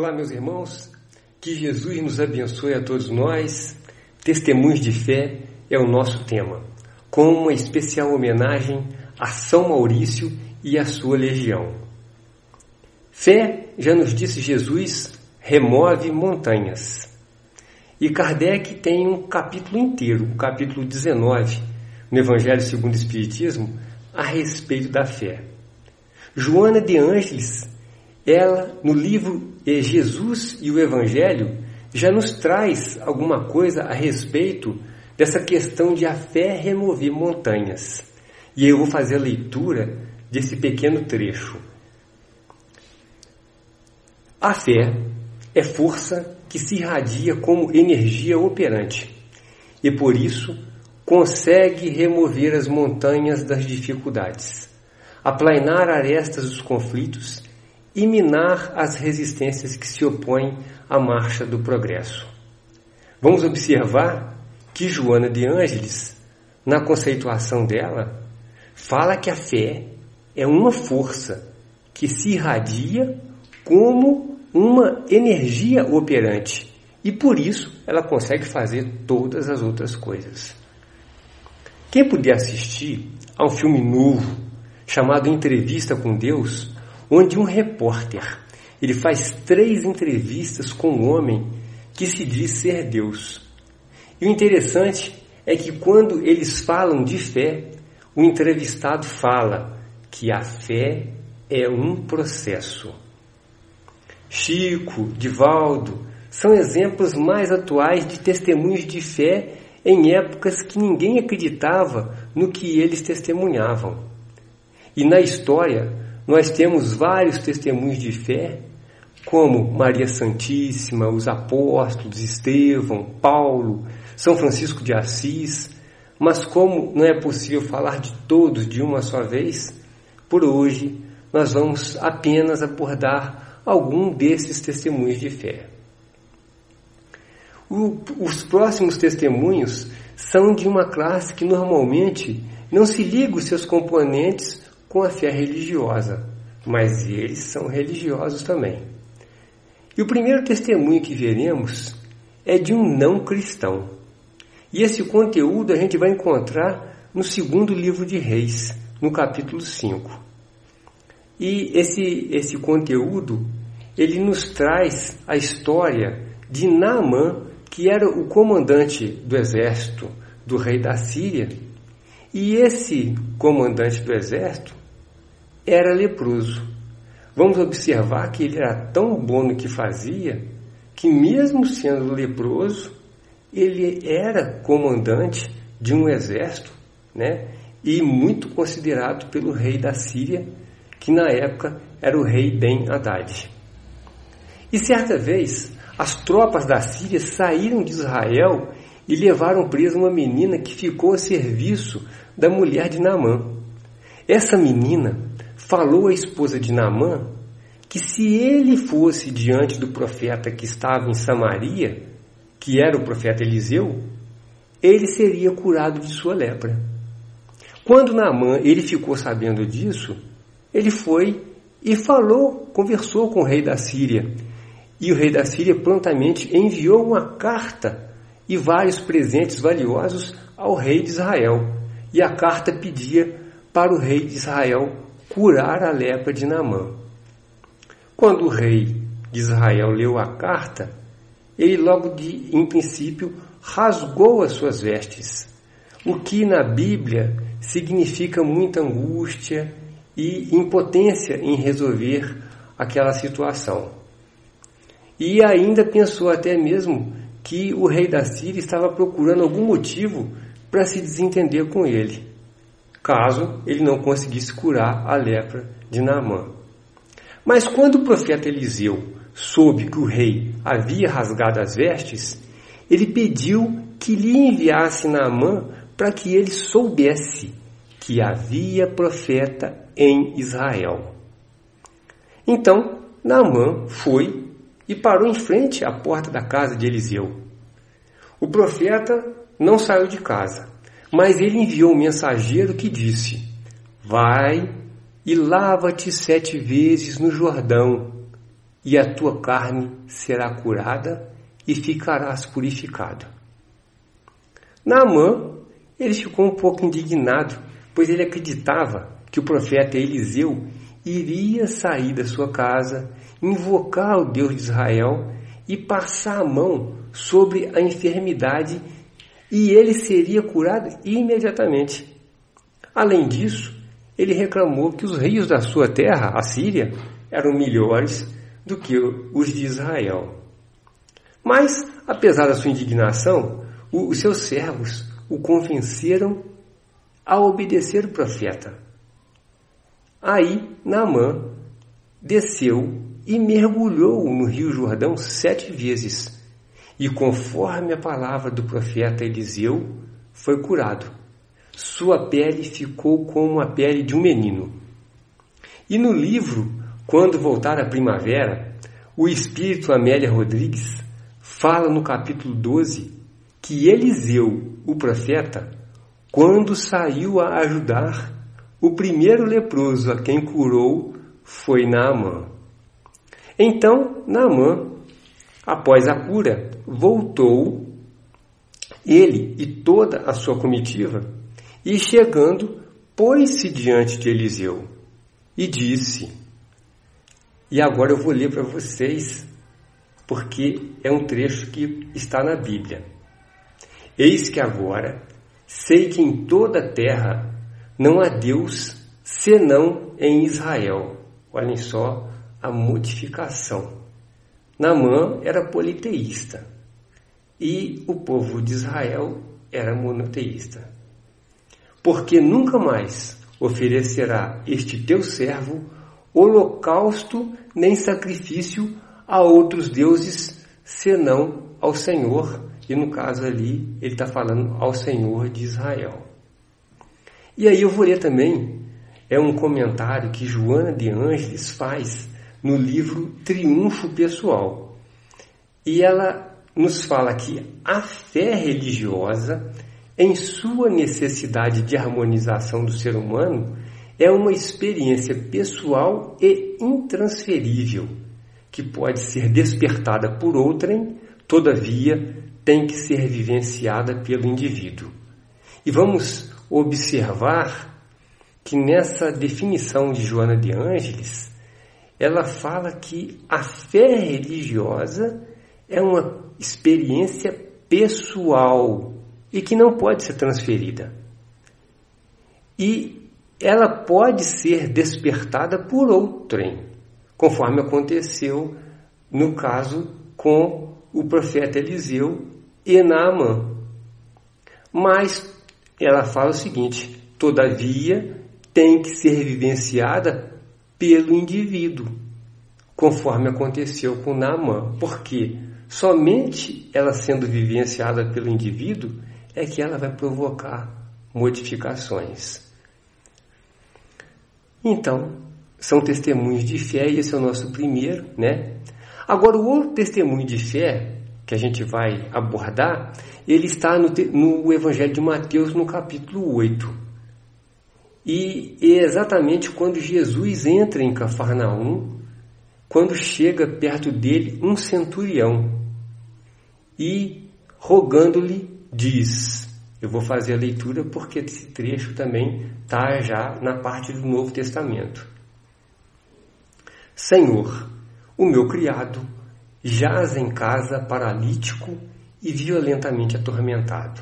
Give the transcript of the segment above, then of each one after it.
Olá, meus irmãos, que Jesus nos abençoe a todos nós. Testemunhos de fé é o nosso tema, com uma especial homenagem a São Maurício e a sua legião. Fé, já nos disse Jesus, remove montanhas. E Kardec tem um capítulo inteiro, o capítulo 19, no Evangelho segundo o Espiritismo, a respeito da fé. Joana de Ângeles, ela, no livro Jesus e o Evangelho, já nos traz alguma coisa a respeito dessa questão de a fé remover montanhas. E eu vou fazer a leitura desse pequeno trecho. A fé é força que se irradia como energia operante e por isso consegue remover as montanhas das dificuldades, aplainar arestas dos conflitos e minar as resistências que se opõem à marcha do progresso. Vamos observar que Joana de Ângeles, na conceituação dela, fala que a fé é uma força que se irradia como uma energia operante e por isso ela consegue fazer todas as outras coisas. Quem puder assistir a um filme novo chamado Entrevista com Deus, onde um repórter ele faz três entrevistas com um homem que se diz ser Deus. E o interessante é que quando eles falam de fé, o entrevistado fala que a fé é um processo. Chico, Divaldo, são exemplos mais atuais de testemunhos de fé em épocas que ninguém acreditava no que eles testemunhavam. E na história, nós temos vários testemunhos de fé, como Maria Santíssima, os apóstolos, Estevão, Paulo, São Francisco de Assis, mas como não é possível falar de todos de uma só vez, por hoje nós vamos apenas abordar algum desses testemunhos de fé. O, os próximos testemunhos são de uma classe que normalmente não se liga os seus componentes com a fé religiosa, mas eles são religiosos também. E o primeiro testemunho que veremos é de um não cristão. E esse conteúdo a gente vai encontrar no segundo livro de Reis, no capítulo 5. E esse, esse conteúdo, ele nos traz a história de Naamã, que era o comandante do exército do rei da Síria, e esse comandante do exército era leproso. Vamos observar que ele era tão bom no que fazia que, mesmo sendo leproso, ele era comandante de um exército, né? E muito considerado pelo rei da Síria, que na época era o rei Ben Haddad. E certa vez, as tropas da Síria saíram de Israel e levaram presa uma menina que ficou a serviço da mulher de Naamã. Essa menina falou à esposa de Naamã que se ele fosse diante do profeta que estava em Samaria, que era o profeta Eliseu, ele seria curado de sua lepra. Quando Naamã ele ficou sabendo disso, ele foi e falou, conversou com o rei da Síria. E o rei da Síria prontamente enviou uma carta e vários presentes valiosos ao rei de Israel. E a carta pedia para o rei de Israel curar a lepra de Naamã. Quando o rei de Israel leu a carta, ele logo de em princípio rasgou as suas vestes, o que na Bíblia significa muita angústia e impotência em resolver aquela situação. E ainda pensou até mesmo que o rei da Síria estava procurando algum motivo para se desentender com ele caso ele não conseguisse curar a lepra de Naamã. Mas quando o profeta Eliseu soube que o rei havia rasgado as vestes, ele pediu que lhe enviasse Naamã para que ele soubesse que havia profeta em Israel. Então, Naamã foi e parou em frente à porta da casa de Eliseu. O profeta não saiu de casa, mas ele enviou um mensageiro que disse: Vai e lava-te sete vezes no Jordão, e a tua carne será curada e ficarás purificado. Naamã, ele ficou um pouco indignado, pois ele acreditava que o profeta Eliseu iria sair da sua casa, invocar o Deus de Israel e passar a mão sobre a enfermidade e ele seria curado imediatamente. Além disso, ele reclamou que os rios da sua terra, a Síria, eram melhores do que os de Israel. Mas, apesar da sua indignação, os seus servos o convenceram a obedecer o profeta. Aí Naamã desceu e mergulhou no rio Jordão sete vezes, e conforme a palavra do profeta Eliseu, foi curado. Sua pele ficou como a pele de um menino. E no livro Quando Voltar a Primavera, o espírito Amélia Rodrigues fala no capítulo 12 que Eliseu, o profeta, quando saiu a ajudar o primeiro leproso a quem curou foi Naamã. Então, Naamã, após a cura, voltou, ele e toda a sua comitiva, e chegando, pôs-se diante de Eliseu e disse: E agora eu vou ler para vocês, porque é um trecho que está na Bíblia. Eis que agora sei que em toda a terra não há Deus senão em Israel. Olhem só a modificação. Namã era politeísta e o povo de Israel era monoteísta. Porque nunca mais oferecerá este teu servo holocausto nem sacrifício a outros deuses, senão ao Senhor, e no caso ali ele está falando ao Senhor de Israel. E aí eu vou ler também, é um comentário que Joana de Ângeles faz no livro Triunfo Pessoal. E ela nos fala que a fé religiosa, em sua necessidade de harmonização do ser humano, é uma experiência pessoal e intransferível, que pode ser despertada por outrem, todavia tem que ser vivenciada pelo indivíduo. E vamos observar que nessa definição de Joana de Ângeles, ela fala que a fé religiosa é uma experiência pessoal e que não pode ser transferida. E ela pode ser despertada por outrem, conforme aconteceu no caso com o profeta Eliseu e Naamã. Mas ela fala o seguinte: todavia tem que ser vivenciada pelo indivíduo, conforme aconteceu com Naamã. Porque somente ela sendo vivenciada pelo indivíduo é que ela vai provocar modificações. Então, são testemunhos de fé e esse é o nosso primeiro, né? Agora, o outro testemunho de fé que a gente vai abordar, ele está no, no Evangelho de Mateus, no capítulo 8. E é exatamente quando Jesus entra em Cafarnaum, quando chega perto dele um centurião e, rogando-lhe, diz: Eu vou fazer a leitura porque esse trecho também está já na parte do Novo Testamento. Senhor, o meu criado jaz em casa paralítico e violentamente atormentado.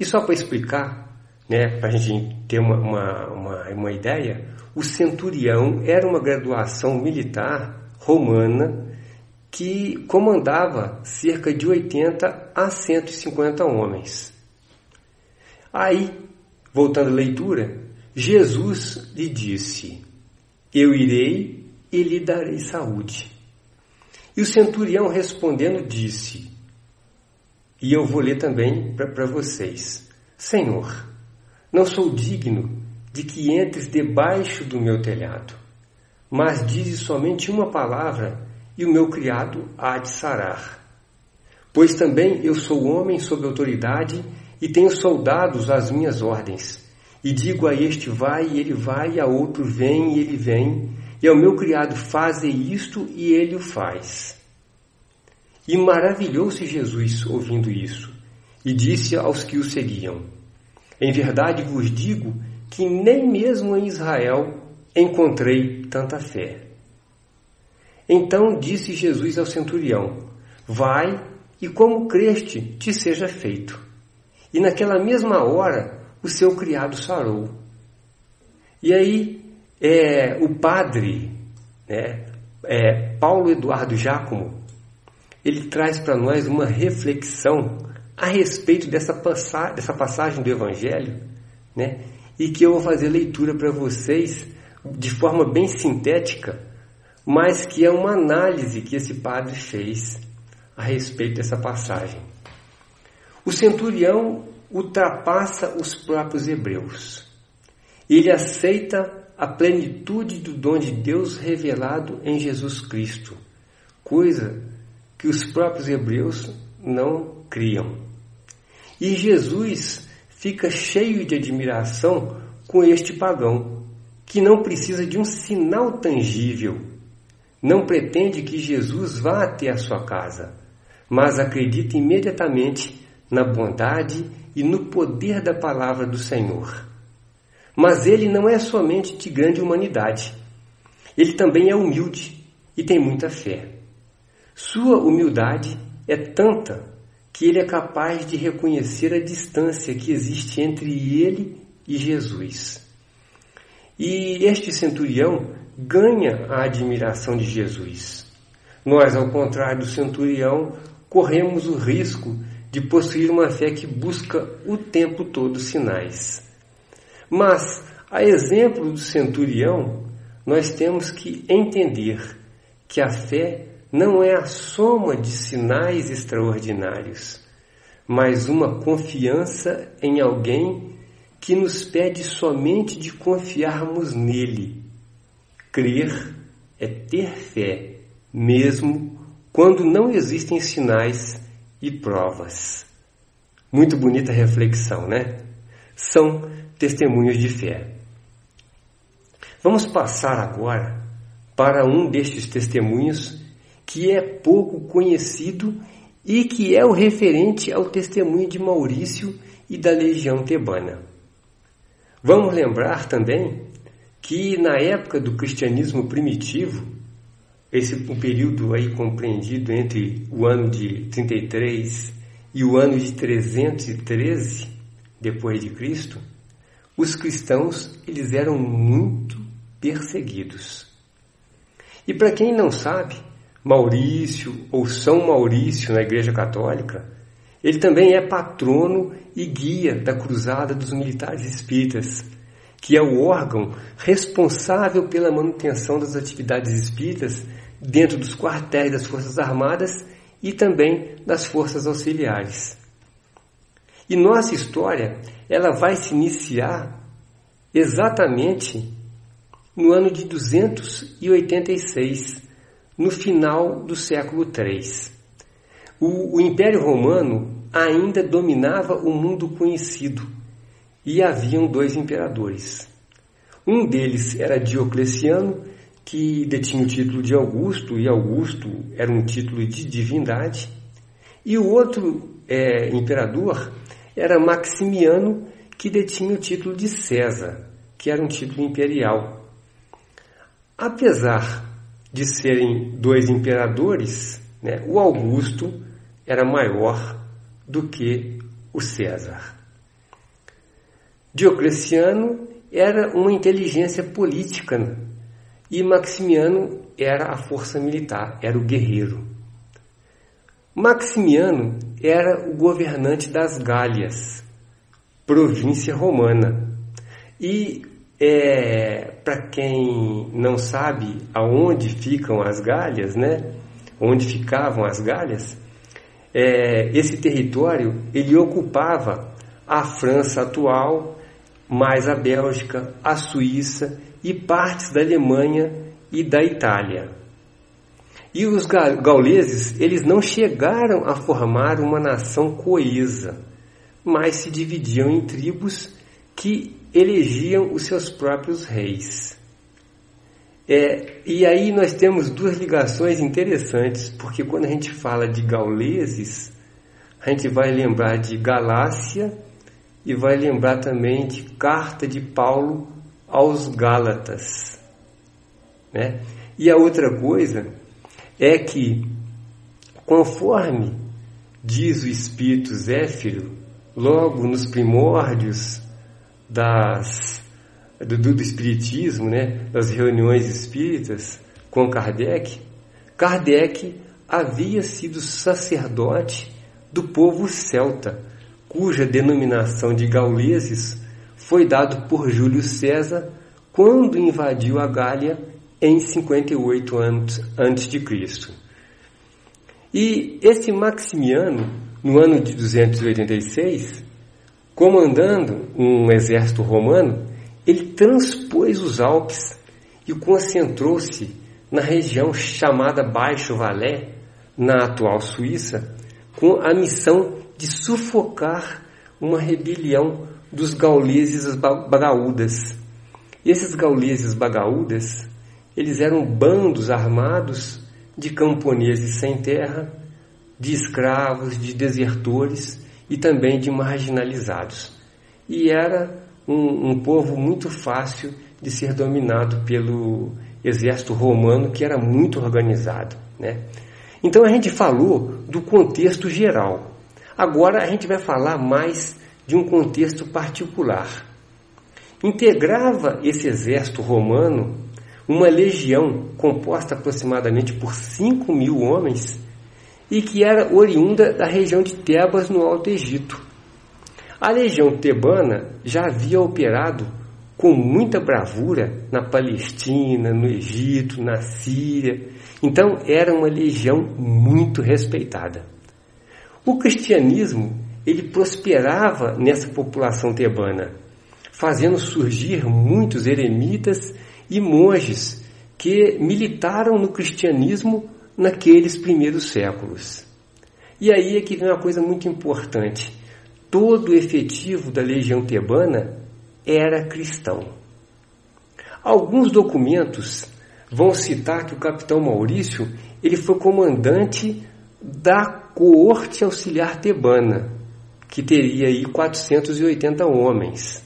E só para explicar, né, para a gente ter uma, uma, uma, uma ideia, o centurião era uma graduação militar romana que comandava cerca de 80 a 150 homens. Aí, voltando à leitura, Jesus lhe disse: Eu irei e lhe darei saúde. E o centurião respondendo disse, e eu vou ler também para vocês: Senhor, não sou digno de que entres debaixo do meu telhado, mas dizes somente uma palavra e o meu criado há de sarar. Pois também eu sou homem sob autoridade e tenho soldados às minhas ordens. E digo a este vai e ele vai, a outro vem e ele vem, e ao meu criado faze isto, e ele o faz. E maravilhou-se Jesus ouvindo isso, e disse aos que o seguiam: Em verdade vos digo que nem mesmo em Israel encontrei tanta fé. Então disse Jesus ao centurião: Vai e como creste te seja feito. E naquela mesma hora o seu criado sarou. E aí é, o padre, né, é, Paulo Eduardo Giacomo, ele traz para nós uma reflexão a respeito dessa, passa dessa passagem do Evangelho, né, e que eu vou fazer leitura para vocês de forma bem sintética, mas que é uma análise que esse padre fez a respeito dessa passagem. O centurião ultrapassa os próprios hebreus. Ele aceita a plenitude do dom de Deus revelado em Jesus Cristo, coisa que os próprios hebreus não criam. E Jesus fica cheio de admiração com este pagão, que não precisa de um sinal tangível, não pretende que Jesus vá até a sua casa, mas acredita imediatamente na bondade e no poder da palavra do Senhor. Mas ele não é somente de grande humanidade. Ele também é humilde e tem muita fé. Sua humildade é tanta que ele é capaz de reconhecer a distância que existe entre ele e Jesus. E este centurião ganha a admiração de Jesus. Nós, ao contrário do centurião, corremos o risco de possuir uma fé que busca o tempo todo sinais. Mas, a exemplo do centurião, nós temos que entender que a fé não é a soma de sinais extraordinários, mas uma confiança em alguém que nos pede somente de confiarmos nele. Crer é ter fé, mesmo quando não existem sinais e provas. Muito bonita reflexão, né? São testemunhos de fé. Vamos passar agora para um destes testemunhos que é pouco conhecido e que é o referente ao testemunho de Maurício e da legião tebana. Vamos lembrar também que na época do cristianismo primitivo, esse um período aí compreendido entre o ano de 33 e o ano de 313 depois de Cristo, os cristãos eles eram muito perseguidos. E para quem não sabe, Maurício ou São Maurício na Igreja Católica, ele também é patrono e guia da Cruzada dos Militares Espíritas, que é o órgão responsável pela manutenção das atividades espíritas dentro dos quartéis das Forças Armadas e também das Forças Auxiliares. E nossa história, ela vai se iniciar exatamente no ano de 286, no final do século III. O, o Império Romano ainda dominava o mundo conhecido e haviam dois imperadores. Um deles era Diocleciano, que detinha o título de Augusto, e Augusto era um título de divindade, e o outro é, imperador era Maximiano, que detinha o título de César, que era um título imperial. Apesar de serem dois imperadores, né, o Augusto era maior do que o César. Diocleciano era uma inteligência política e Maximiano era a força militar, era o guerreiro. Maximiano era o governante das Gálias, província romana. E é, para quem não sabe aonde ficam as Gálias, né? Onde ficavam as Gálias, é, esse território ele ocupava a França atual, mais a Bélgica, a Suíça e partes da Alemanha e da Itália. E os gauleses, eles não chegaram a formar uma nação coesa, mas se dividiam em tribos que elegiam os seus próprios reis. É, e aí nós temos duas ligações interessantes, porque quando a gente fala de gauleses, a gente vai lembrar de Galácia e vai lembrar também de carta de Paulo aos Gálatas. Né? E a outra coisa é que, conforme diz o Espírito Zéfiro, logo nos primórdios das, do, do Espiritismo, né, das reuniões espíritas com Kardec, Kardec havia sido sacerdote do povo celta, cuja denominação de gauleses foi dado por Júlio César quando invadiu a Gália em 58 anos antes de Cristo. E esse Maximiano, no ano de 286, comandando um exército romano, ele transpôs os Alpes e concentrou-se na região chamada Baixo Valais, na atual Suíça, com a missão de sufocar uma rebelião dos gauleses bagaúdas. E esses gauleses bagaúdas, eles eram bandos armados de camponeses sem terra, de escravos, de desertores e também de marginalizados. E era um, um povo muito fácil de ser dominado pelo exército romano, que era muito organizado. Né? Então a gente falou do contexto geral. Agora a gente vai falar mais de um contexto particular. Integrava esse exército romano uma legião composta aproximadamente por 5 mil homens e que era oriunda da região de Tebas, no Alto Egito. A legião tebana já havia operado com muita bravura na Palestina, no Egito, na Síria. Então era uma legião muito respeitada. O cristianismo ele prosperava nessa população tebana, fazendo surgir muitos eremitas e monges que militaram no cristianismo naqueles primeiros séculos. E aí é que vem uma coisa muito importante. Todo o efetivo da legião tebana era cristão. Alguns documentos vão citar que o capitão Maurício ele foi comandante da coorte auxiliar tebana, que teria aí 480 homens.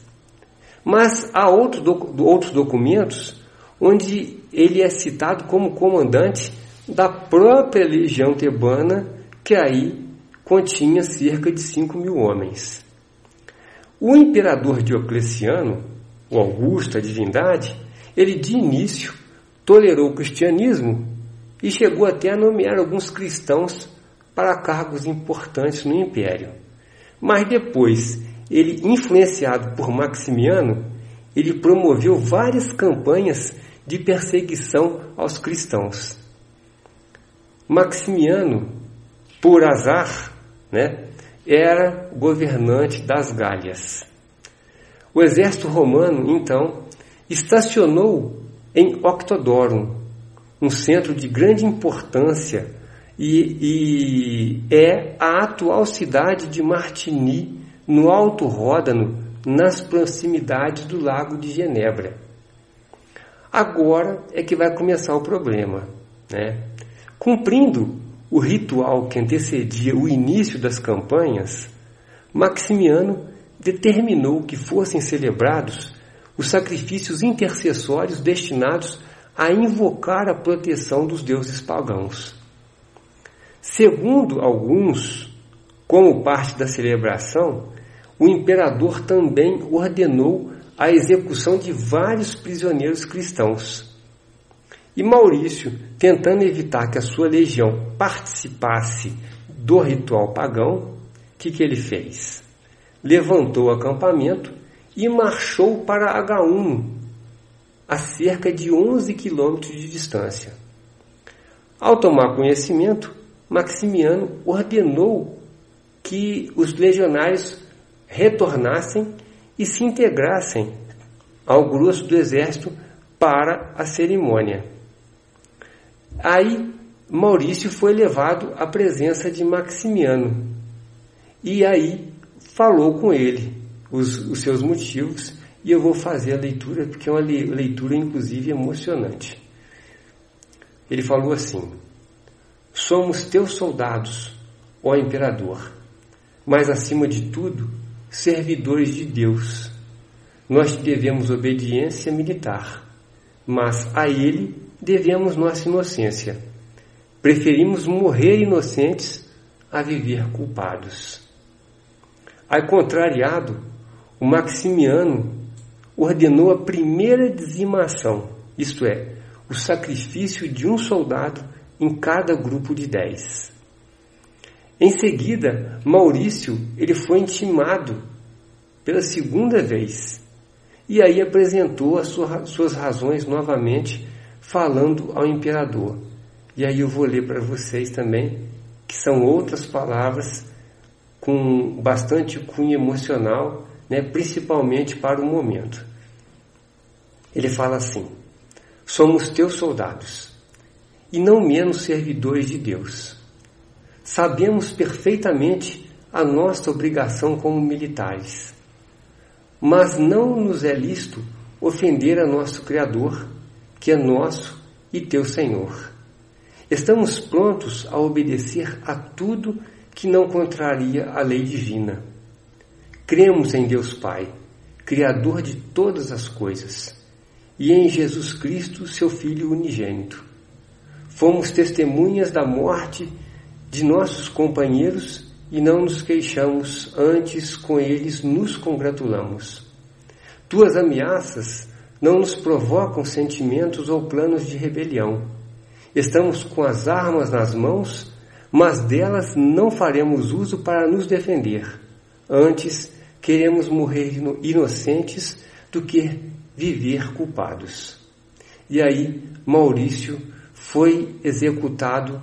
Mas há outro, outros documentos onde ele é citado como comandante da própria legião tebana, que aí continha cerca de 5 mil homens. O imperador Diocleciano, o Augusto, a divindade, ele de início tolerou o cristianismo e chegou até a nomear alguns cristãos para cargos importantes no império. Mas depois, ele influenciado por Maximiano, ele promoveu várias campanhas de perseguição aos cristãos. Maximiano, por azar, né, era governante das Gálias. O exército romano, então, estacionou em Octodorum, um centro de grande importância e, e é a atual cidade de Martigny, no Alto Ródano, nas proximidades do Lago de Genebra. Agora é que vai começar o problema. Né? Cumprindo o ritual que antecedia o início das campanhas, Maximiano determinou que fossem celebrados os sacrifícios intercessórios destinados a invocar a proteção dos deuses pagãos. Segundo alguns, como parte da celebração, o imperador também ordenou a execução de vários prisioneiros cristãos. E Maurício, tentando evitar que a sua legião participasse do ritual pagão, o que, que ele fez? Levantou o acampamento e marchou para H1, a cerca de 11 quilômetros de distância. Ao tomar conhecimento, Maximiano ordenou que os legionários retornassem e se integrassem ao grosso do exército para a cerimônia. Aí Maurício foi levado à presença de Maximiano e aí falou com ele os, os seus motivos e eu vou fazer a leitura porque é uma leitura inclusive emocionante. ele falou assim: Somos teus soldados, ó imperador, mas acima de tudo, servidores de Deus. Nós devemos obediência militar, mas a ele devemos nossa inocência. Preferimos morrer inocentes a viver culpados. Aí, contrariado, o Maximiano ordenou a primeira dizimação, isto é, o sacrifício de um soldado em cada grupo de dez. Em seguida, Maurício ele foi intimado pela segunda vez e aí apresentou as suas razões novamente, falando ao imperador. E aí eu vou ler para vocês também, que são outras palavras com bastante cunho emocional, né, principalmente para o momento. Ele fala assim: Somos teus soldados, e não menos servidores de Deus. Sabemos perfeitamente a nossa obrigação como militares, mas não nos é lícito ofender a nosso Criador, que é nosso e teu Senhor. Estamos prontos a obedecer a tudo que não contraria a lei divina. Cremos em Deus Pai, Criador de todas as coisas, e em Jesus Cristo, seu Filho unigênito. Fomos testemunhas da morte de nossos companheiros e não nos queixamos, antes com eles nos congratulamos. Tuas ameaças não nos provocam sentimentos ou planos de rebelião. Estamos com as armas nas mãos mas delas não faremos uso para nos defender. Antes, queremos morrer inocentes do que viver culpados. E aí, Maurício foi executado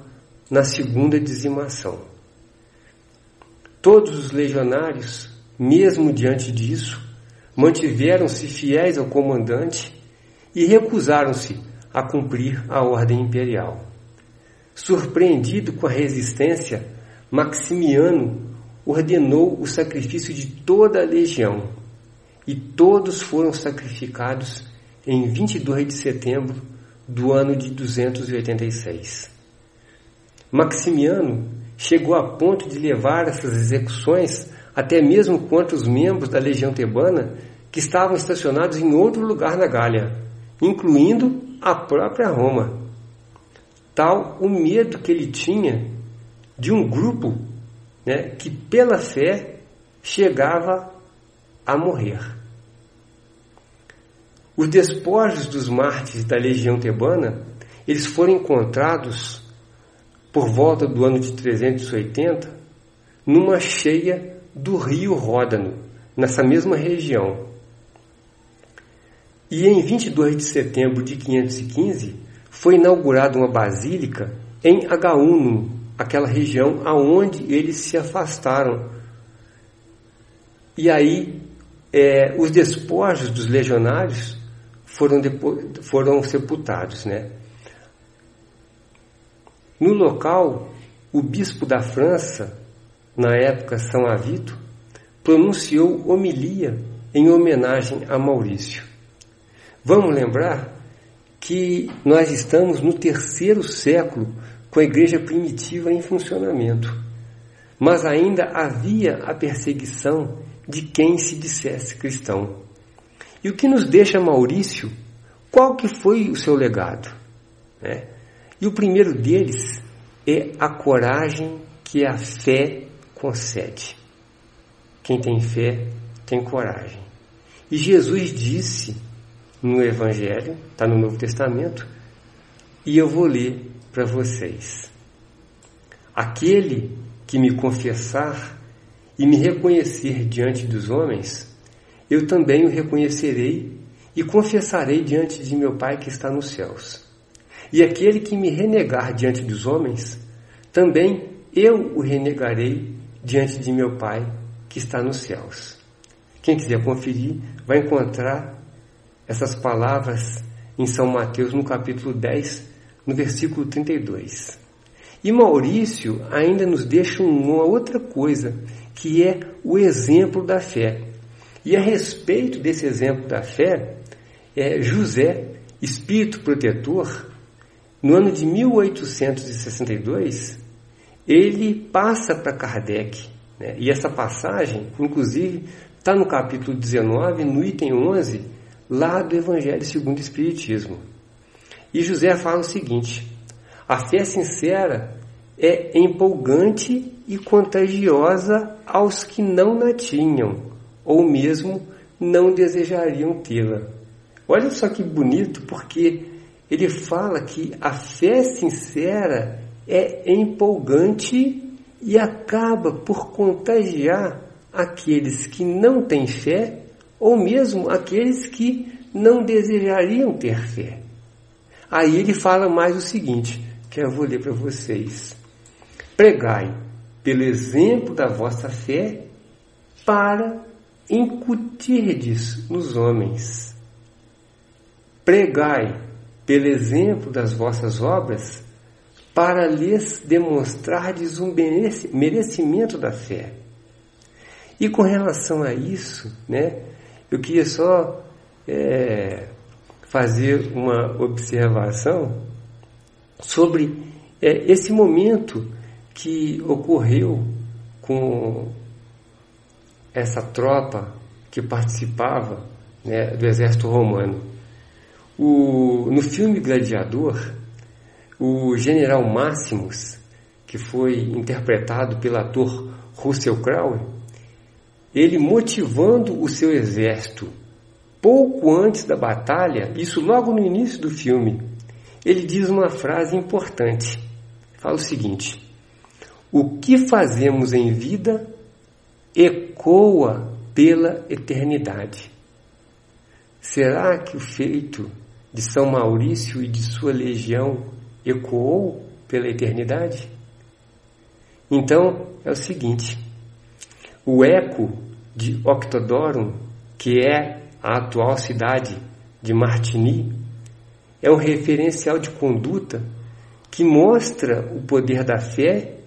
na segunda dizimação. Todos os legionários, mesmo diante disso, mantiveram-se fiéis ao comandante e recusaram-se a cumprir a ordem imperial. Surpreendido com a resistência, Maximiano ordenou o sacrifício de toda a legião, e todos foram sacrificados em 22 de setembro do ano de 286. Maximiano chegou a ponto de levar essas execuções até mesmo contra os membros da legião tebana que estavam estacionados em outro lugar na Gália, incluindo a própria Roma tal o medo que ele tinha de um grupo né, que pela fé chegava a morrer. Os despojos dos mártires da legião tebana, eles foram encontrados por volta do ano de 380 numa cheia do rio Ródano, nessa mesma região. E em 22 de setembro de 515, foi inaugurada uma basílica em Agaúno, aquela região aonde eles se afastaram. E aí é, os despojos dos legionários foram, foram sepultados. Né? No local, o bispo da França, na época São Avito, pronunciou homilia em homenagem a Maurício. Vamos lembrar que nós estamos no terceiro século com a igreja primitiva em funcionamento. Mas ainda havia a perseguição de quem se dissesse cristão. E o que nos deixa Maurício, qual que foi o seu legado? Né? E o primeiro deles é a coragem que a fé concede. Quem tem fé tem coragem. E Jesus disse no Evangelho, está no Novo Testamento, e eu vou ler para vocês. Aquele que me confessar e me reconhecer diante dos homens, eu também o reconhecerei e confessarei diante de meu Pai que está nos céus. E aquele que me renegar diante dos homens, também eu o renegarei diante de meu Pai que está nos céus. Quem quiser conferir, vai encontrar essas palavras em São Mateus, no capítulo 10, no versículo 32. E Maurício ainda nos deixa uma outra coisa, que é o exemplo da fé. E a respeito desse exemplo da fé, é, José, espírito protetor, no ano de 1862, ele passa para Kardec. Né? E essa passagem, inclusive, está no capítulo 19, no item 11, lá do Evangelho segundo o Espiritismo. E José fala o seguinte: a fé sincera é empolgante e contagiosa aos que não na tinham, ou mesmo não desejariam tê-la. Olha só que bonito, porque ele fala que a fé sincera é empolgante e acaba por contagiar aqueles que não têm fé ou mesmo aqueles que não desejariam ter fé. Aí ele fala mais o seguinte, que eu vou ler para vocês. Pregai pelo exemplo da vossa fé para incutirdes nos homens. Pregai pelo exemplo das vossas obras para lhes demonstrardes um merecimento da fé. E com relação a isso, né, eu queria só é, fazer uma observação sobre é, esse momento que ocorreu com essa tropa que participava né, do exército romano. O, no filme Gladiador, o general Máximos, que foi interpretado pelo ator Russell Crowe, ele motivando o seu exército pouco antes da batalha, isso logo no início do filme, ele diz uma frase importante. Fala o seguinte: O que fazemos em vida ecoa pela eternidade. Será que o feito de São Maurício e de sua legião ecoou pela eternidade? Então é o seguinte: o eco de Octodorum, que é a atual cidade de Martigny, é um referencial de conduta que mostra o poder da fé,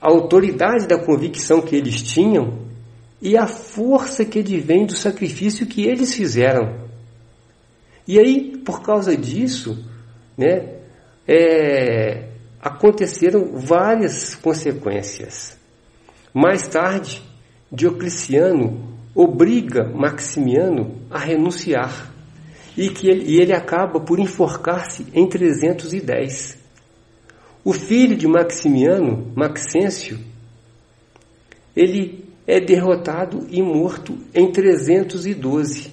a autoridade da convicção que eles tinham e a força que advém do sacrifício que eles fizeram. E aí, por causa disso, né, é, aconteceram várias consequências. Mais tarde, Diocleciano obriga Maximiano a renunciar e que ele, e ele acaba por enforcar-se em 310. O filho de Maximiano, Maxêncio, ele é derrotado e morto em 312,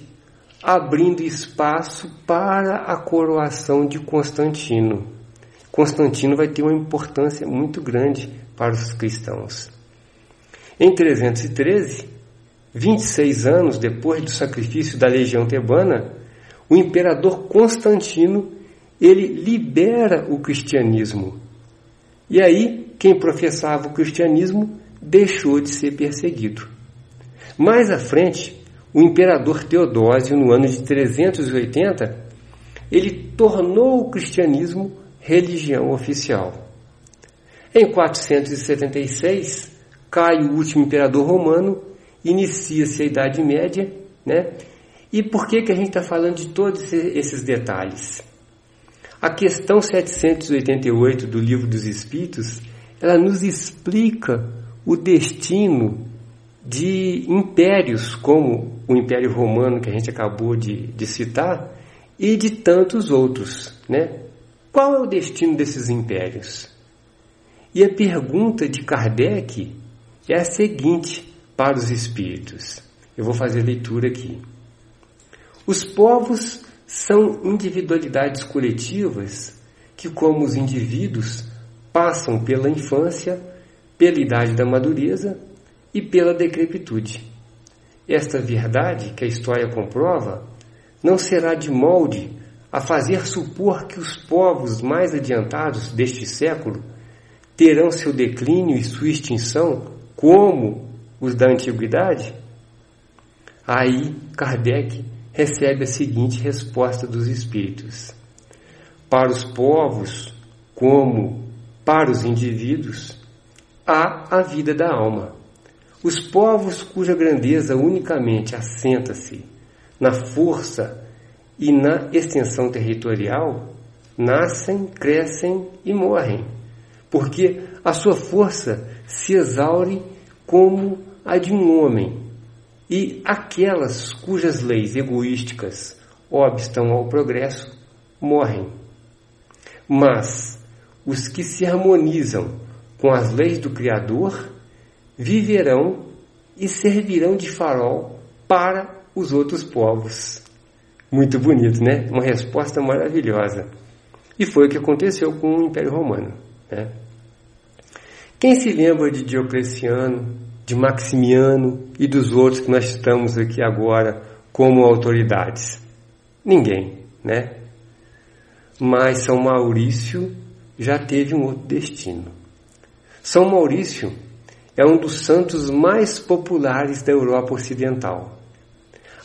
abrindo espaço para a coroação de Constantino. Constantino vai ter uma importância muito grande para os cristãos. Em 313, 26 anos depois do sacrifício da legião tebana, o imperador Constantino ele libera o cristianismo. E aí, quem professava o cristianismo deixou de ser perseguido. Mais à frente, o imperador Teodósio, no ano de 380, ele tornou o cristianismo religião oficial. Em 476, cai o último imperador romano, inicia-se a Idade Média, né? E por que, que a gente está falando de todos esses detalhes? A questão 788 do Livro dos Espíritos, ela nos explica o destino de impérios como o Império Romano que a gente acabou de, de citar e de tantos outros, né? Qual é o destino desses impérios? E a pergunta de Kardec é a seguinte para os espíritos. Eu vou fazer leitura aqui. Os povos são individualidades coletivas que, como os indivíduos, passam pela infância pela idade da madureza e pela decrepitude. Esta verdade, que a história comprova, não será de molde a fazer supor que os povos mais adiantados deste século terão seu declínio e sua extinção como os da antiguidade? Aí Kardec recebe a seguinte resposta dos espíritos: Para os povos, como para os indivíduos, há a vida da alma. Os povos cuja grandeza unicamente assenta-se na força e na extensão territorial nascem, crescem e morrem, porque a sua força se exaure como a de um homem, e aquelas cujas leis egoísticas obstam ao progresso morrem. Mas os que se harmonizam com as leis do Criador viverão e servirão de farol para os outros povos. Muito bonito, né? Uma resposta maravilhosa. E foi o que aconteceu com o Império Romano. Né? Quem se lembra de Diocleciano, de Maximiano e dos outros que nós estamos aqui agora como autoridades? Ninguém, né? Mas São Maurício já teve um outro destino. São Maurício é um dos santos mais populares da Europa Ocidental.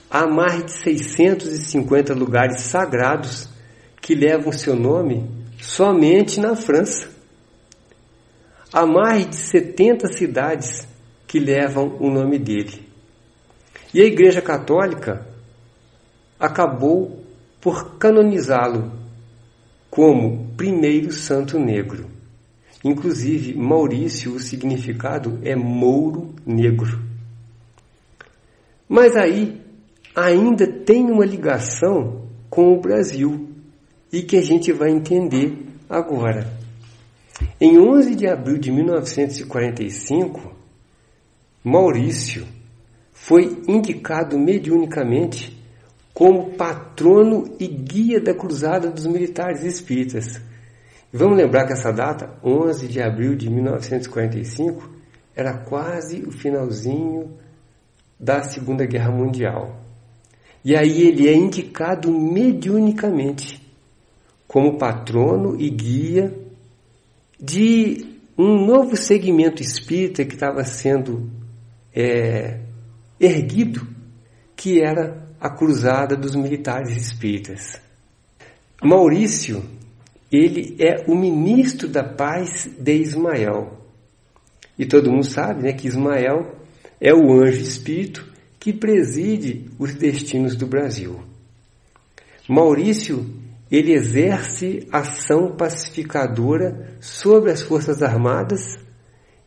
Há mais de 650 lugares sagrados que levam seu nome somente na França. Há mais de 70 cidades que levam o nome dele. E a Igreja Católica acabou por canonizá-lo como primeiro santo negro. Inclusive, Maurício, o significado é mouro negro. Mas aí ainda tem uma ligação com o Brasil e que a gente vai entender agora. Em 11 de abril de 1945, Maurício foi indicado mediunicamente como patrono e guia da Cruzada dos Militares Espíritas. Vamos lembrar que essa data, 11 de abril de 1945, era quase o finalzinho da Segunda Guerra Mundial. E aí ele é indicado mediunicamente como patrono e guia de um novo segmento espírita que estava sendo é, erguido, que era a cruzada dos militares espíritas. Maurício, ele é o ministro da paz de Ismael. E todo mundo sabe né, que Ismael é o anjo espírito que preside os destinos do Brasil. Maurício ele exerce ação pacificadora sobre as Forças Armadas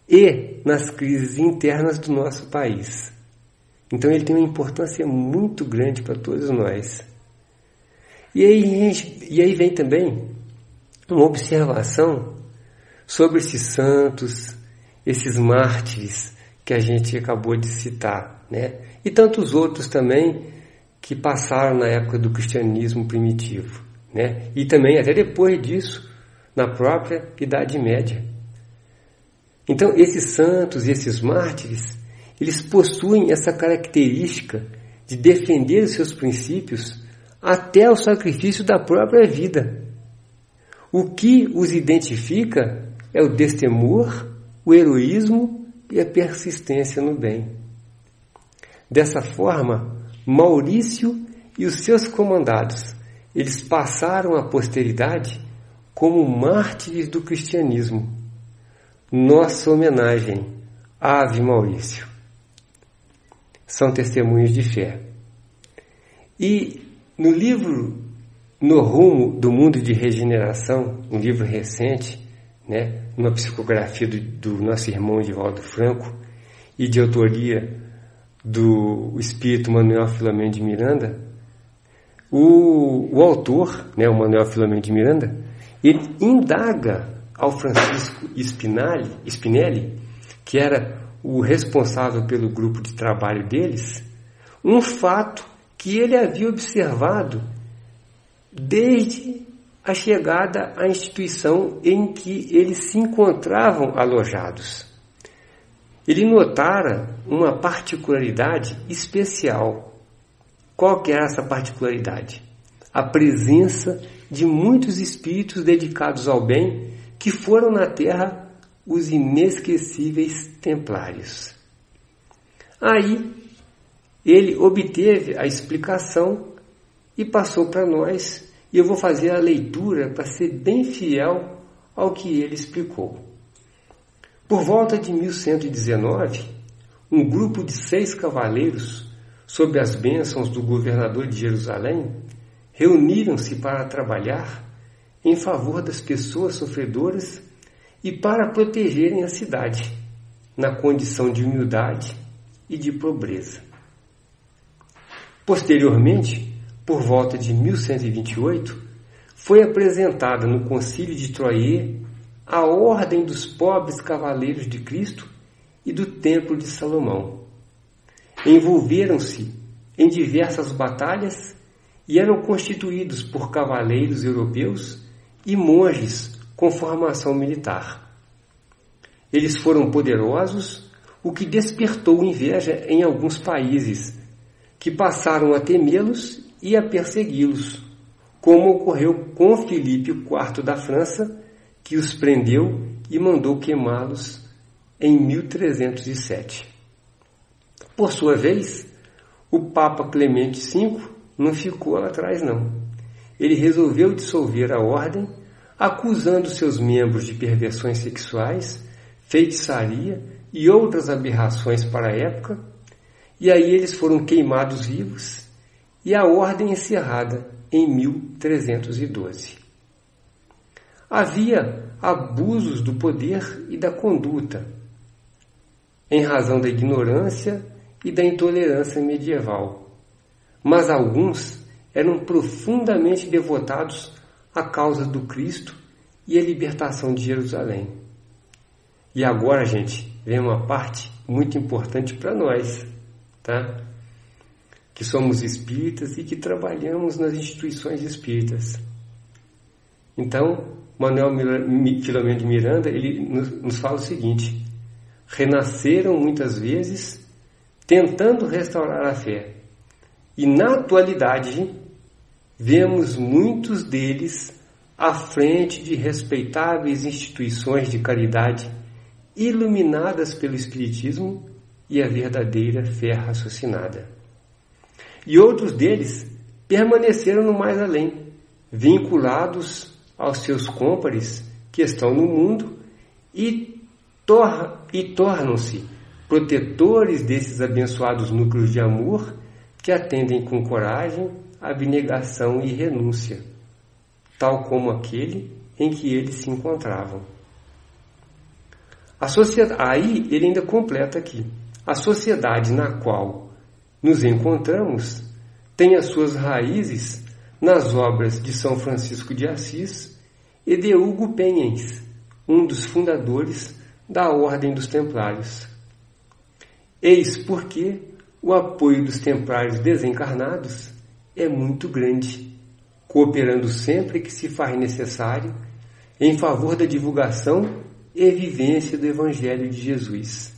e nas crises internas do nosso país. Então ele tem uma importância muito grande para todos nós. E aí, e aí vem também uma observação sobre esses santos, esses mártires que a gente acabou de citar, né? E tantos outros também que passaram na época do cristianismo primitivo né? e também até depois disso, na própria Idade Média. Então, esses santos e esses mártires, eles possuem essa característica de defender os seus princípios até o sacrifício da própria vida. O que os identifica é o destemor, o heroísmo e a persistência no bem. Dessa forma, Maurício e os seus comandados eles passaram à posteridade como mártires do cristianismo. Nossa homenagem, Ave Maurício. São testemunhos de fé. E no livro No Rumo do Mundo de Regeneração, um livro recente, né, uma psicografia do, do nosso irmão Edivaldo Franco e de autoria do espírito Manuel Filomeno de Miranda, o, o autor, né, o Manuel Filomeno de Miranda, ele indaga ao Francisco Spinelli, Spinelli, que era o responsável pelo grupo de trabalho deles, um fato que ele havia observado desde a chegada à instituição em que eles se encontravam alojados. Ele notara uma particularidade especial qual que é essa particularidade? A presença de muitos espíritos dedicados ao bem que foram na Terra os inesquecíveis templários. Aí ele obteve a explicação e passou para nós, e eu vou fazer a leitura para ser bem fiel ao que ele explicou. Por volta de 1119, um grupo de seis cavaleiros sob as bênçãos do governador de Jerusalém, reuniram-se para trabalhar em favor das pessoas sofredoras e para protegerem a cidade, na condição de humildade e de pobreza. Posteriormente, por volta de 1128, foi apresentada no Concílio de Troyes a Ordem dos Pobres Cavaleiros de Cristo e do Templo de Salomão. Envolveram-se em diversas batalhas e eram constituídos por cavaleiros europeus e monges com formação militar. Eles foram poderosos, o que despertou inveja em alguns países, que passaram a temê-los e a persegui-los, como ocorreu com Filipe IV da França, que os prendeu e mandou queimá-los em 1307. Por sua vez, o Papa Clemente V não ficou atrás não. Ele resolveu dissolver a ordem, acusando seus membros de perversões sexuais, feitiçaria e outras aberrações para a época, e aí eles foram queimados vivos e a ordem encerrada em 1312. Havia abusos do poder e da conduta, em razão da ignorância e da intolerância medieval. Mas alguns eram profundamente devotados à causa do Cristo e à libertação de Jerusalém. E agora, gente, vem uma parte muito importante para nós, tá? Que somos espíritas e que trabalhamos nas instituições espíritas. Então, Manuel Filomeno de Miranda, ele nos fala o seguinte: renasceram muitas vezes tentando restaurar a fé. E na atualidade, vemos muitos deles à frente de respeitáveis instituições de caridade iluminadas pelo Espiritismo e a verdadeira fé raciocinada. E outros deles permaneceram no mais além, vinculados aos seus cômpares que estão no mundo e, tor e tornam-se protetores desses abençoados núcleos de amor que atendem com coragem, abnegação e renúncia, tal como aquele em que eles se encontravam. Sociedade, aí ele ainda completa aqui. A sociedade na qual nos encontramos tem as suas raízes nas obras de São Francisco de Assis e de Hugo Penhens, um dos fundadores da Ordem dos Templários. Eis porque o apoio dos templários desencarnados é muito grande, cooperando sempre que se faz necessário em favor da divulgação e vivência do Evangelho de Jesus.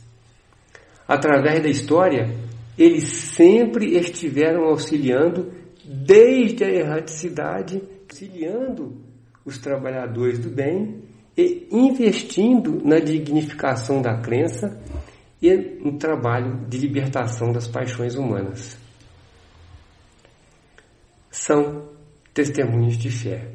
Através da história, eles sempre estiveram auxiliando desde a erraticidade, auxiliando os trabalhadores do bem e investindo na dignificação da crença e no trabalho de libertação das paixões humanas. São testemunhos de fé.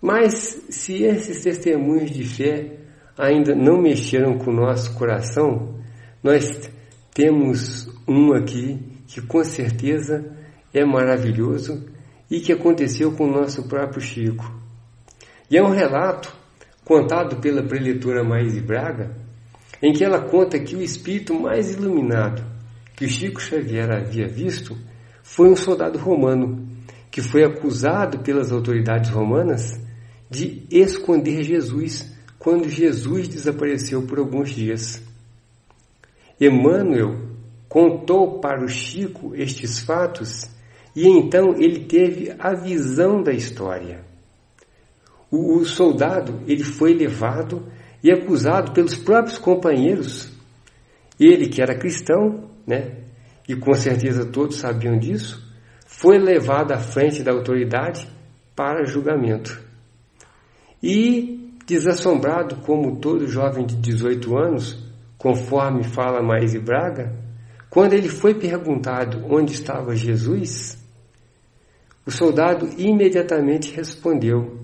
Mas se esses testemunhos de fé ainda não mexeram com o nosso coração, nós temos um aqui que com certeza é maravilhoso e que aconteceu com o nosso próprio Chico. E é um relato contado pela preletora Maíse Braga, em que ela conta que o espírito mais iluminado que o Chico Xavier havia visto foi um soldado romano que foi acusado pelas autoridades romanas de esconder Jesus quando Jesus desapareceu por alguns dias. Emmanuel contou para o Chico estes fatos e então ele teve a visão da história. O, o soldado ele foi levado e acusado pelos próprios companheiros. Ele, que era cristão, né, e com certeza todos sabiam disso, foi levado à frente da autoridade para julgamento. E, desassombrado como todo jovem de 18 anos, conforme fala Maíse Braga, quando ele foi perguntado onde estava Jesus, o soldado imediatamente respondeu: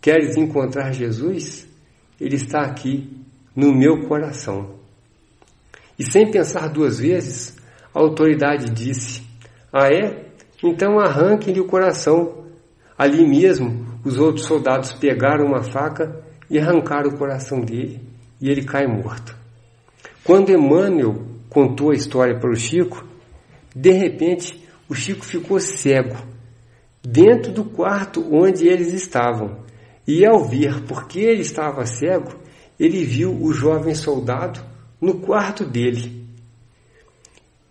Queres encontrar Jesus? Ele está aqui no meu coração. E sem pensar duas vezes, a autoridade disse: Ah, é? Então arranque-lhe o coração. Ali mesmo os outros soldados pegaram uma faca e arrancaram o coração dele e ele cai morto. Quando Emmanuel contou a história para o Chico, de repente o Chico ficou cego dentro do quarto onde eles estavam. E ao ver porque ele estava cego, ele viu o jovem soldado no quarto dele.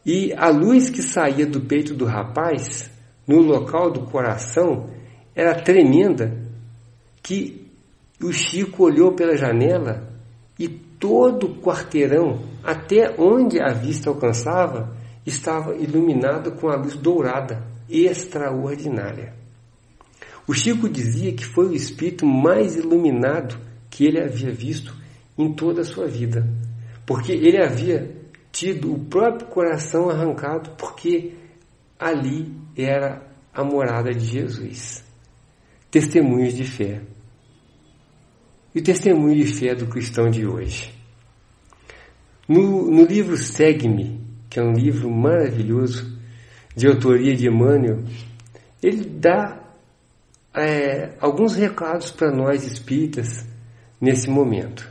E a luz que saía do peito do rapaz, no local do coração, era tremenda, que o Chico olhou pela janela e todo o quarteirão, até onde a vista alcançava, estava iluminado com a luz dourada, extraordinária. O Chico dizia que foi o espírito mais iluminado que ele havia visto em toda a sua vida, porque ele havia tido o próprio coração arrancado, porque ali era a morada de Jesus. Testemunhos de fé. E o testemunho de fé do cristão de hoje. No, no livro Segue-me, que é um livro maravilhoso, de autoria de Emmanuel, ele dá é, alguns recados para nós espíritas nesse momento.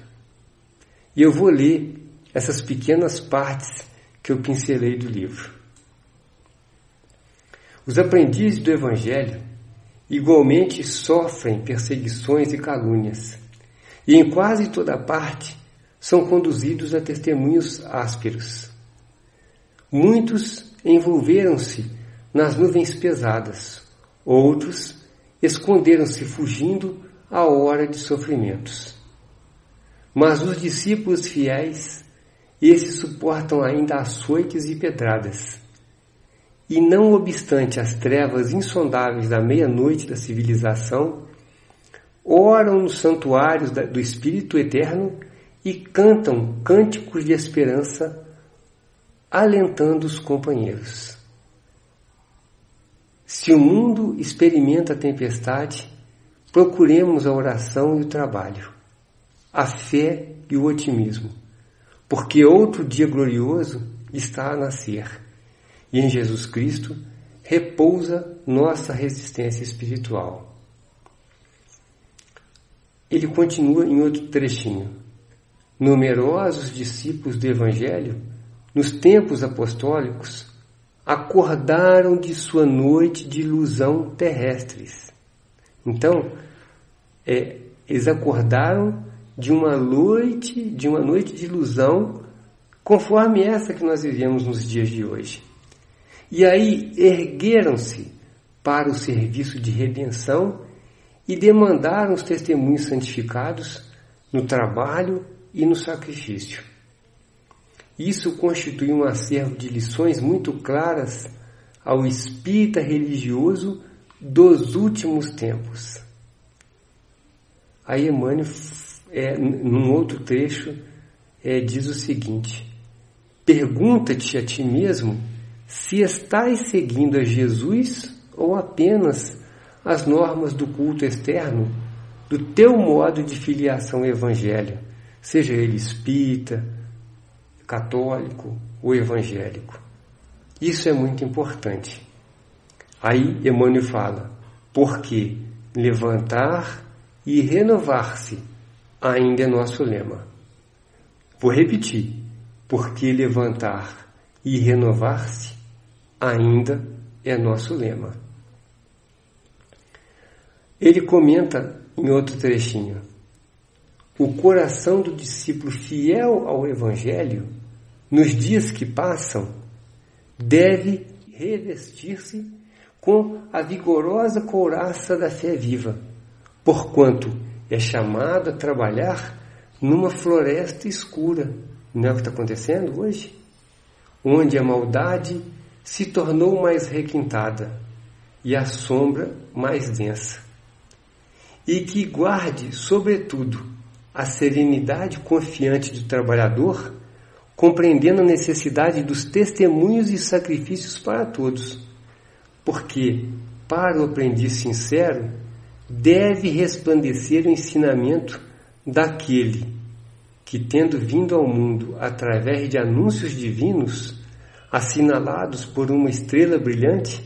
E eu vou ler essas pequenas partes que eu pincelei do livro. Os aprendizes do Evangelho igualmente sofrem perseguições e calúnias, e em quase toda parte são conduzidos a testemunhos ásperos. Muitos envolveram-se nas nuvens pesadas, outros esconderam-se fugindo à hora de sofrimentos. Mas os discípulos fiéis, esses suportam ainda açoites e pedradas. E não obstante as trevas insondáveis da meia-noite da civilização, oram nos santuários do Espírito Eterno e cantam cânticos de esperança alentando os companheiros. Se o mundo experimenta a tempestade, procuremos a oração e o trabalho, a fé e o otimismo, porque outro dia glorioso está a nascer e em Jesus Cristo repousa nossa resistência espiritual. Ele continua em outro trechinho. Numerosos discípulos do Evangelho nos tempos apostólicos, acordaram de sua noite de ilusão terrestres. Então, é, eles acordaram de uma noite, de uma noite de ilusão, conforme essa que nós vivemos nos dias de hoje. E aí ergueram-se para o serviço de redenção e demandaram os testemunhos santificados no trabalho e no sacrifício. Isso constitui um acervo de lições muito claras ao espírita religioso dos últimos tempos. Aí Emmanuel, é, num outro trecho, é, diz o seguinte: Pergunta-te a ti mesmo se estás seguindo a Jesus ou apenas as normas do culto externo do teu modo de filiação evangélica, seja ele espírita, católico ou evangélico. Isso é muito importante. Aí Emmanuel fala, porque levantar e renovar-se ainda é nosso lema. Vou repetir, porque levantar e renovar-se ainda é nosso lema. Ele comenta em outro trechinho: o coração do discípulo fiel ao Evangelho nos dias que passam, deve revestir-se com a vigorosa couraça da fé viva, porquanto é chamado a trabalhar numa floresta escura. Não é o que está acontecendo hoje? Onde a maldade se tornou mais requintada e a sombra mais densa. E que guarde, sobretudo, a serenidade confiante do trabalhador compreendendo a necessidade dos testemunhos e sacrifícios para todos, porque, para o aprendiz sincero, deve resplandecer o ensinamento daquele que, tendo vindo ao mundo através de anúncios divinos, assinalados por uma estrela brilhante,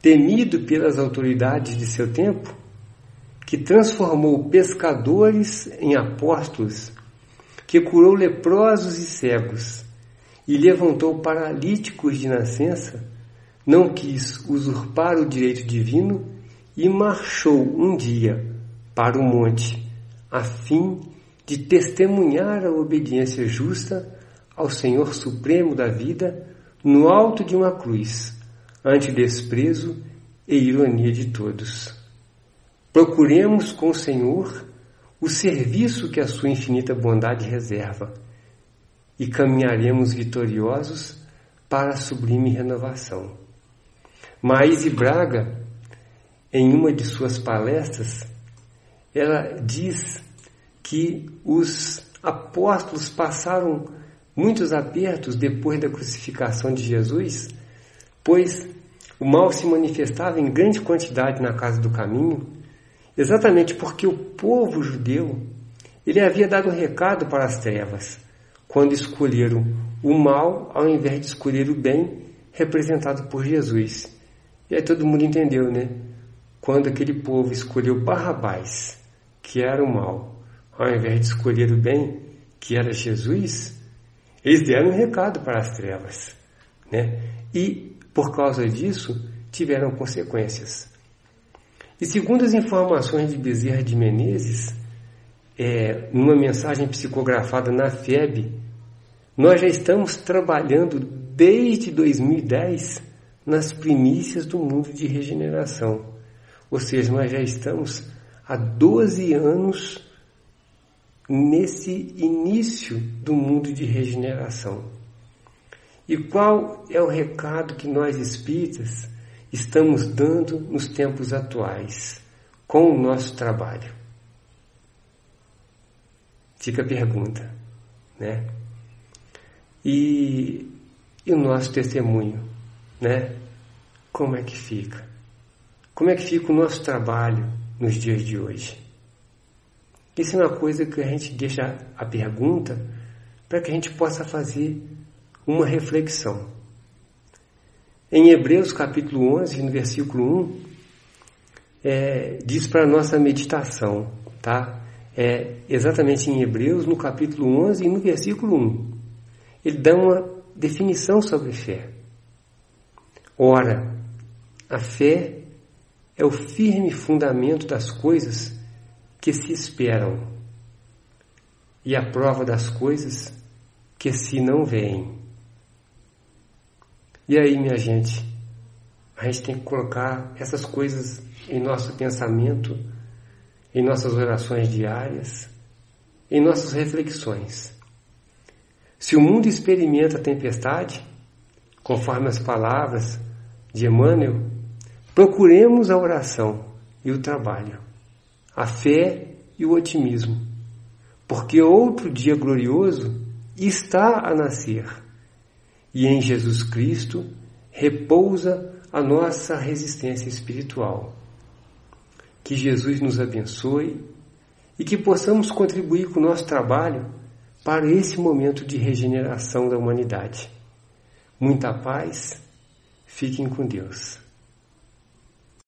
temido pelas autoridades de seu tempo, que transformou pescadores em apóstolos, que curou leprosos e cegos e levantou paralíticos de nascença, não quis usurpar o direito divino e marchou um dia para o monte, a fim de testemunhar a obediência justa ao Senhor Supremo da vida no alto de uma cruz, ante desprezo e ironia de todos. Procuremos com o Senhor o serviço que a sua infinita bondade reserva e caminharemos vitoriosos para a sublime renovação. Maíse Braga, em uma de suas palestras, ela diz que os apóstolos passaram muitos apertos depois da crucificação de Jesus, pois o mal se manifestava em grande quantidade na casa do caminho, exatamente porque o povo judeu ele havia dado um recado para as trevas, quando escolheram o mal ao invés de escolher o bem, representado por Jesus. E aí todo mundo entendeu, né? Quando aquele povo escolheu Barrabás, que era o mal, ao invés de escolher o bem, que era Jesus, eles deram um recado para as trevas, né? E por causa disso tiveram consequências. E segundo as informações de Bezerra de Menezes, é, numa mensagem psicografada na FEB, nós já estamos trabalhando desde 2010 nas primícias do mundo de regeneração. Ou seja, nós já estamos há 12 anos nesse início do mundo de regeneração. E qual é o recado que nós espíritas estamos dando nos tempos atuais com o nosso trabalho? Fica a pergunta, né? E, e o nosso testemunho, né? Como é que fica? Como é que fica o nosso trabalho nos dias de hoje? Isso é uma coisa que a gente deixa a pergunta para que a gente possa fazer uma reflexão. Em Hebreus capítulo 11, no versículo 1, é, diz para a nossa meditação, tá? É exatamente em Hebreus, no capítulo 11 e no versículo 1 ele dá uma definição sobre fé. Ora, a fé é o firme fundamento das coisas que se esperam e a prova das coisas que se não veem. E aí, minha gente, a gente tem que colocar essas coisas em nosso pensamento, em nossas orações diárias, em nossas reflexões. Se o mundo experimenta tempestade, conforme as palavras de Emmanuel, procuremos a oração e o trabalho, a fé e o otimismo, porque outro dia glorioso está a nascer e em Jesus Cristo repousa a nossa resistência espiritual. Que Jesus nos abençoe e que possamos contribuir com o nosso trabalho para esse momento de regeneração da humanidade. Muita paz, fiquem com Deus.